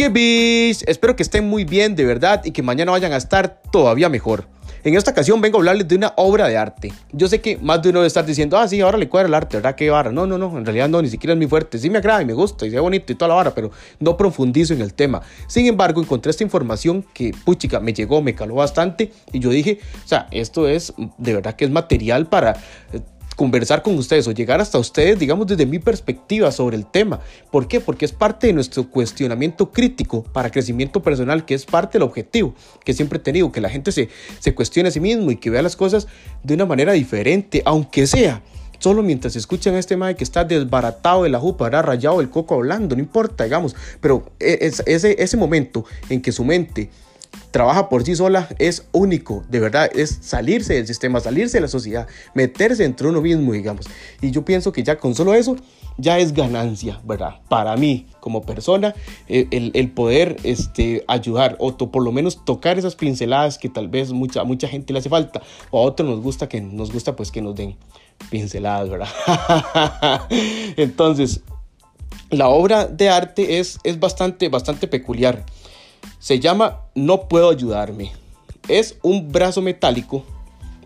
¡Qué bis! Espero que estén muy bien, de verdad, y que mañana vayan a estar todavía mejor. En esta ocasión vengo a hablarles de una obra de arte. Yo sé que más de uno debe estar diciendo, ah, sí, ahora le cuadra el arte, ¿verdad? Qué vara. No, no, no, en realidad no, ni siquiera es muy fuerte. Sí me agrada y me gusta y es bonito y toda la vara, pero no profundizo en el tema. Sin embargo, encontré esta información que, puchica, me llegó, me caló bastante y yo dije, o sea, esto es de verdad que es material para eh, conversar con ustedes o llegar hasta ustedes, digamos, desde mi perspectiva sobre el tema. ¿Por qué? Porque es parte de nuestro cuestionamiento crítico para crecimiento personal, que es parte del objetivo que siempre he tenido, que la gente se, se cuestione a sí mismo y que vea las cosas de una manera diferente, aunque sea solo mientras escuchan a este mae que está desbaratado de la jupa, ha rayado el coco hablando, no importa, digamos, pero e, ese, ese momento en que su mente trabaja por sí sola es único, de verdad, es salirse del sistema, salirse de la sociedad, meterse entre uno mismo, digamos. Y yo pienso que ya con solo eso ya es ganancia, ¿verdad? Para mí, como persona, eh, el, poder este, ayudar o por lo menos tocar esas pinceladas que tal vez mucha, mucha gente le hace falta o a otros nos gusta que nos gusta pues que nos den pinceladas, ¿verdad? Entonces, la obra de arte es, es bastante, bastante peculiar. Se llama No puedo ayudarme. Es un brazo metálico,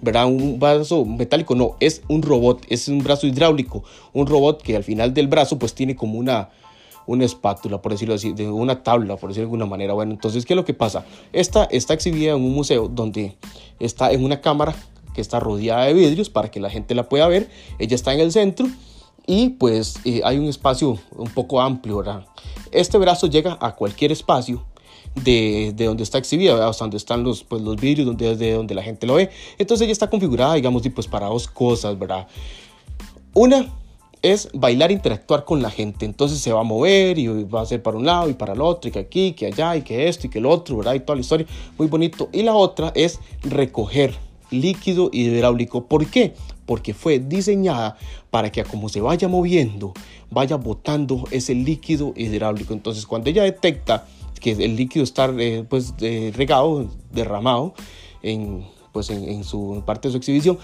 ¿verdad? Un brazo metálico, no, es un robot, es un brazo hidráulico. Un robot que al final del brazo pues tiene como una, una espátula, por decirlo así, de una tabla, por decirlo de alguna manera. Bueno, entonces, ¿qué es lo que pasa? Esta está exhibida en un museo donde está en una cámara que está rodeada de vidrios para que la gente la pueda ver. Ella está en el centro y pues eh, hay un espacio un poco amplio, ¿verdad? Este brazo llega a cualquier espacio de, de donde está exhibida, hasta donde están los, pues, los vídeos, donde, desde donde la gente lo ve. Entonces ella está configurada, digamos, pues para dos cosas, ¿verdad? Una es bailar, interactuar con la gente. Entonces se va a mover y va a hacer para un lado y para el otro, y que aquí, que allá, y que esto y que el otro, ¿verdad? Y toda la historia, muy bonito. Y la otra es recoger líquido hidráulico. ¿Por qué? Porque fue diseñada para que como se vaya moviendo, vaya botando ese líquido hidráulico. Entonces cuando ella detecta que el líquido está eh, pues, regado, derramado en, pues, en, su parte de su exhibición.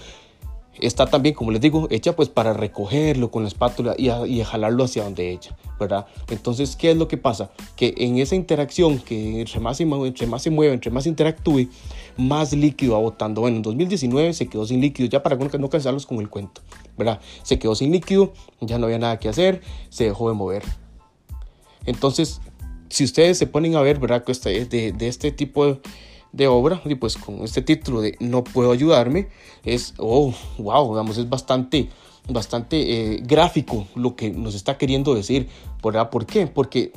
Está también, como les digo, hecha pues para recogerlo con la espátula y, y jalarlo hacia donde ella, ¿verdad? Entonces, ¿qué es lo que pasa? Que en esa interacción, que entre más, se, entre más se mueve, entre más interactúe, más líquido va botando. Bueno, en 2019 se quedó sin líquido, ya para no cansarlos con el cuento, ¿verdad? Se quedó sin líquido, ya no había nada que hacer, se dejó de mover. Entonces, si ustedes se ponen a ver, ¿verdad? De, de, de este tipo de, obra, y pues con este título de No puedo ayudarme, es, oh, wow, digamos, es bastante, bastante eh, gráfico lo que nos está queriendo decir, ¿verdad? ¿Por qué? Porque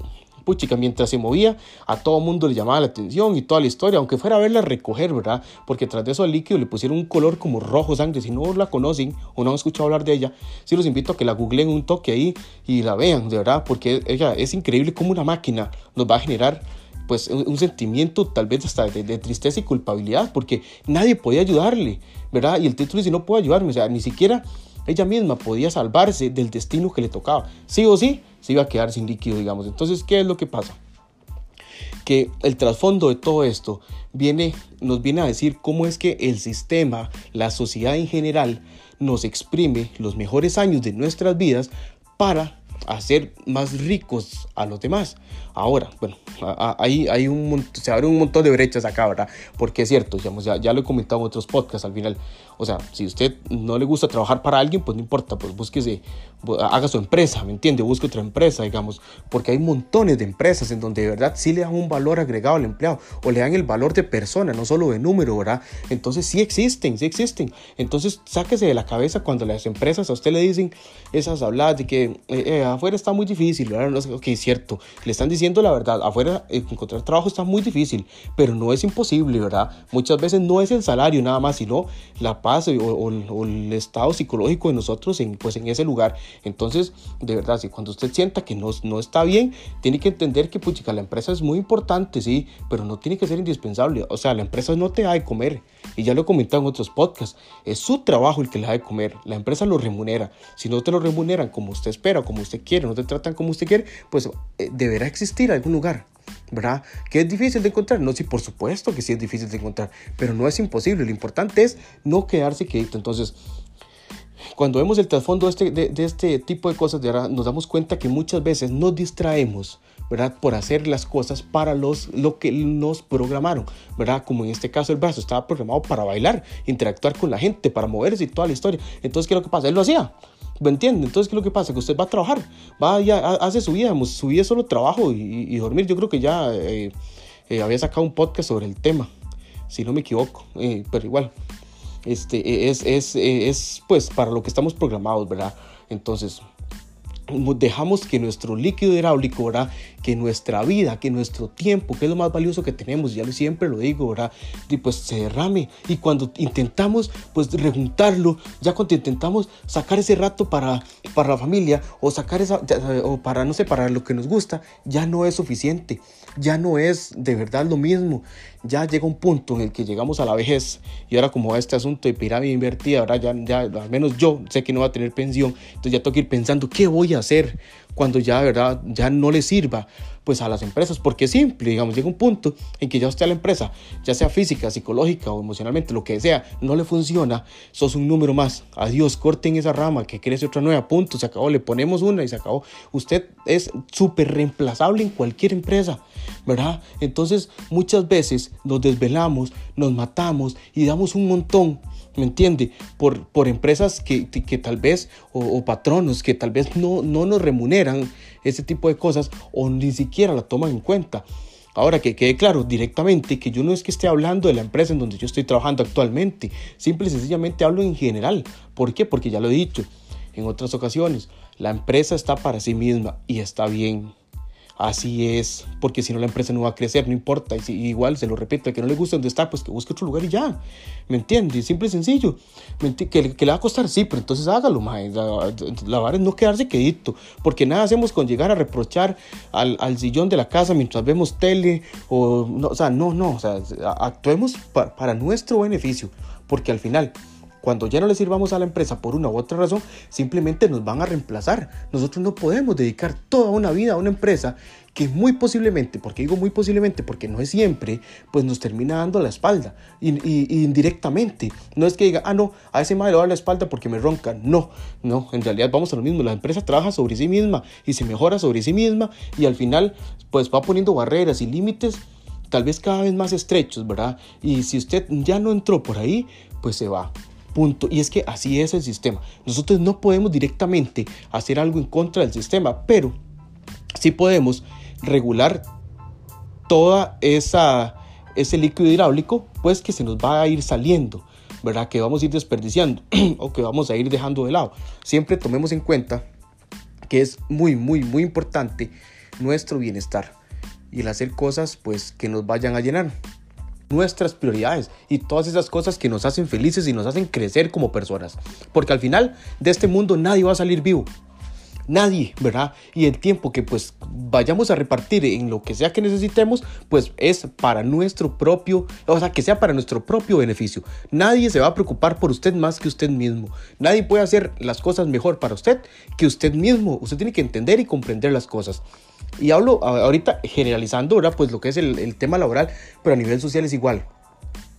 puchica, mientras se movía, a todo mundo le llamaba la atención y toda la historia, aunque fuera a verla recoger, ¿verdad? Porque tras de eso al líquido le pusieron un color como rojo sangre. Si no la conocen o no han escuchado hablar de ella, sí los invito a que la googleen un toque ahí y la vean, de verdad, porque ella es increíble como una máquina nos va a generar pues un, sentimiento tal vez hasta de, de, tristeza y culpabilidad, porque nadie podía ayudarle, ¿verdad? Y el título dice, no puedo ayudarme, o sea, ni siquiera ella misma podía salvarse del destino que le tocaba. Sí o sí, se iba a quedar sin líquido, digamos. Entonces, ¿qué es lo que pasa? Que el trasfondo de todo esto viene, nos viene a decir cómo es que el sistema, la sociedad en general, nos exprime los mejores años de nuestras vidas para hacer más ricos a los demás. Ahora, bueno, ahí hay un, se abre un montón de brechas acá, ¿verdad? Porque es cierto, digamos, ya, ya lo he comentado en otros podcasts al final. O sea, si usted no le gusta trabajar para alguien, pues no importa, pues búsquese, haga su empresa, ¿me entiende? Busque otra empresa, digamos, porque hay montones de empresas en donde de verdad sí le dan un valor agregado al empleado o le dan el valor de persona, no solo de número, ¿verdad? Entonces sí existen, sí existen. Entonces sáquese de la cabeza cuando las empresas a usted le dicen esas habladas de que eh, eh, afuera está muy difícil, ¿verdad? No sé, ok, cierto, le están diciendo la verdad, afuera eh, encontrar trabajo está muy difícil, pero no es imposible, ¿verdad? Muchas veces no es el salario nada más, sino la paz o, el estado psicológico de nosotros en, pues, en ese lugar. Entonces, de verdad, si cuando usted sienta que no, no está bien, tiene que entender que puchica, la empresa es muy importante, sí, pero no tiene que ser indispensable. O sea, la empresa no te da de comer. Y ya lo he comentado en otros podcasts. Es su trabajo el que le da de comer. La empresa lo remunera. Si no te lo remuneran como usted espera, como usted quiere, no te tratan como usted quiere, pues eh, deberá existir algún lugar ¿verdad? Que es difícil de encontrar. No, sí, por supuesto que sí es difícil de encontrar, pero no es imposible. Lo importante es no quedarse quieto. Entonces, cuando vemos el trasfondo de este, de, este tipo de cosas, nos damos cuenta que muchas veces nos distraemos, ¿verdad? Por hacer las cosas para los, lo que nos programaron, ¿verdad? Como en este caso el brazo estaba programado para bailar, interactuar con la gente, para moverse y toda la historia. Entonces, ¿qué es lo que pasa? Él lo hacía. ¿Me entiende? Entonces, ¿qué es lo que pasa? Que usted va a trabajar, va y hace su vida, su vida es solo trabajo y, dormir. Yo creo que ya eh, eh, había sacado un podcast sobre el tema, si no me equivoco, eh, pero igual este, es, es, es pues para lo que estamos programados, ¿verdad? Entonces, dejamos que nuestro líquido hidráulico, ¿verdad? Que nuestra vida, que nuestro tiempo, que es lo más valioso que tenemos, ya siempre lo digo, ¿verdad? Y pues se derrame. Y cuando intentamos, pues rejuntarlo, ya cuando intentamos sacar ese rato para, para la familia o sacar esa, o para, no sé, para lo que nos gusta, ya no es suficiente. Ya no es de verdad lo mismo. Ya llega un punto en el que llegamos a la vejez y ahora como este asunto de pirámide invertida, ahora ya, ya al menos yo sé que no va a tener pensión, entonces ya tengo que ir pensando qué voy a hacer cuando ya, ¿verdad? Ya no le sirva pues a las empresas, porque es simple, digamos, llega un punto en que ya usted a la empresa, ya sea física, psicológica o emocionalmente, lo que sea, no le funciona, sos un número más, adiós, corten esa rama, que crece otra nueva, punto, se acabó, le ponemos una y se acabó. Usted es súper reemplazable en cualquier empresa, ¿verdad? Entonces, muchas veces nos desvelamos, nos matamos y damos un montón ¿me entiende? Por, por empresas que, que tal vez, o, patronos que tal vez no, no nos remuneran ese tipo de cosas o ni siquiera la toman en cuenta. Ahora que quede claro directamente que yo no es que esté hablando de la empresa en donde yo estoy trabajando actualmente, simple y sencillamente hablo en general. ¿Por qué? Porque ya lo he dicho en otras ocasiones, la empresa está para sí misma y está bien. Así es, porque si no la empresa no va a crecer, no importa. Y si, igual, se lo repito, el que no le gusta donde está, pues que busque otro lugar y ya. ¿Me entiendes? Simple y sencillo. ¿Que, que, le va a costar? Sí, pero entonces hágalo, mae. La, la es no quedarse quedito, porque nada hacemos con llegar a reprochar al, al sillón de la casa mientras vemos tele. O, no, o sea, no, no, o sea, actuemos para nuestro beneficio, porque al final cuando ya no le sirvamos a la empresa por una u otra razón, simplemente nos van a reemplazar. Nosotros no podemos dedicar toda una vida a una empresa que muy posiblemente, porque digo muy posiblemente porque no es siempre, pues nos termina dando la espalda y, indirectamente. No es que diga, ah, no, a ese madre le va la espalda porque me ronca. No, no, en realidad vamos a lo mismo. La empresa trabaja sobre sí misma y se mejora sobre sí misma y al final pues va poniendo barreras y límites tal vez cada vez más estrechos, ¿verdad? Y si usted ya no entró por ahí, pues se va. Punto. Y es que así es el sistema. Nosotros no podemos directamente hacer algo en contra del sistema, pero sí podemos regular toda esa ese líquido hidráulico, pues que se nos va a ir saliendo, ¿verdad? Que vamos a ir desperdiciando o que vamos a ir dejando de lado. Siempre tomemos en cuenta que es muy, muy, muy importante nuestro bienestar y el hacer cosas, pues, que nos vayan a llenar nuestras prioridades y todas esas cosas que nos hacen felices y nos hacen crecer como personas. Porque al final de este mundo nadie va a salir vivo. Nadie, ¿verdad? Y el tiempo que pues vayamos a repartir en lo que sea que necesitemos, pues es para nuestro propio, o sea, que sea para nuestro propio beneficio. Nadie se va a preocupar por usted más que usted mismo. Nadie puede hacer las cosas mejor para usted que usted mismo. Usted tiene que entender y comprender las cosas. Y hablo ahorita generalizando, ¿verdad? Pues lo que es el, tema laboral, pero a nivel social es igual.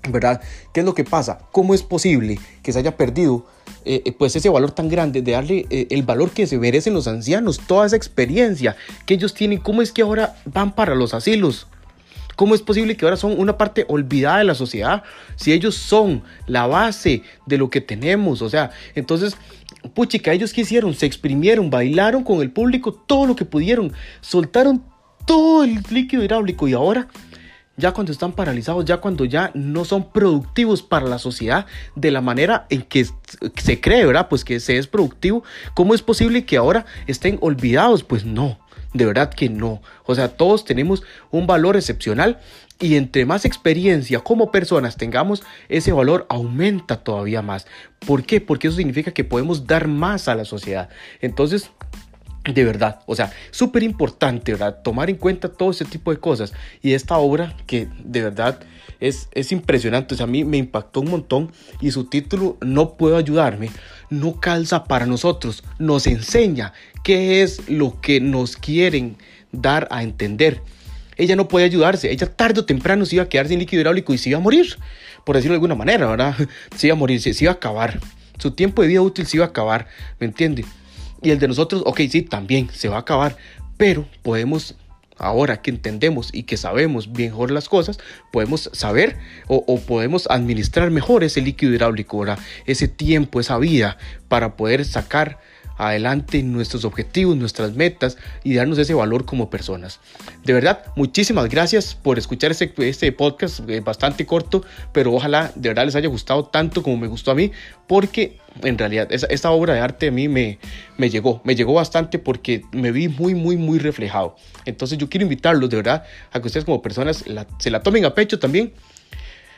¿verdad? ¿Qué es lo que pasa? ¿Cómo es posible que se haya perdido eh, eh, pues ese valor tan grande de darle eh, el valor que se merecen los ancianos, toda esa experiencia que ellos tienen? ¿Cómo es que ahora van para los asilos? ¿Cómo es posible que ahora son una parte olvidada de la sociedad? Si ellos son la base de lo que tenemos, o sea, entonces puchica, ellos qué hicieron, se exprimieron, bailaron con el público todo lo que pudieron, soltaron todo el líquido hidráulico y ahora, ya cuando están paralizados, ya cuando ya no son productivos para la sociedad de la manera en que se cree, ¿verdad? Pues que se es productivo, ¿cómo es posible que ahora estén olvidados? Pues no, de verdad que no. O sea, todos tenemos un valor excepcional y entre más experiencia como personas tengamos, ese valor aumenta todavía más. ¿Por qué? Porque eso significa que podemos dar más a la sociedad. Entonces, de verdad, o sea, súper importante, ¿verdad? Tomar en cuenta todo ese tipo de cosas. Y esta obra que de verdad es, es impresionante, o sea, a mí me impactó un montón y su título, No puedo ayudarme, no calza para nosotros, nos enseña qué es lo que nos quieren dar a entender. Ella no puede ayudarse, ella tarde o temprano se iba a quedar sin líquido hidráulico y se iba a morir, por decirlo de alguna manera, ¿verdad? Se iba a morir, se, iba a acabar. Su tiempo de vida útil se iba a acabar, ¿me entiende? Y el de nosotros, ok, sí, también se va a acabar, pero podemos ahora que entendemos y que sabemos mejor las cosas, podemos saber o, podemos administrar mejor ese líquido hidráulico, ¿verdad? ese tiempo, esa vida para poder sacar adelante nuestros objetivos, nuestras metas y darnos ese valor como personas. De verdad, muchísimas gracias por escuchar este, este podcast eh, bastante corto, pero ojalá de verdad les haya gustado tanto como me gustó a mí, porque en realidad esta, obra de arte a mí me, me llegó, me llegó bastante porque me vi muy, muy, muy reflejado. Entonces yo quiero invitarlos de verdad a que ustedes como personas se la tomen a pecho también.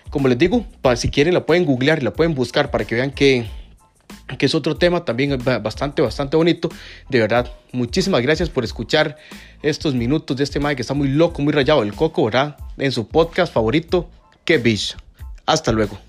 Como les digo, si quieren la pueden googlear la pueden buscar para que vean que que es otro tema también bastante, bastante bonito. De verdad, muchísimas gracias por escuchar estos minutos de este Mike que está muy loco, muy rayado el coco, ¿verdad? En su podcast favorito, Que Bish. Hasta luego.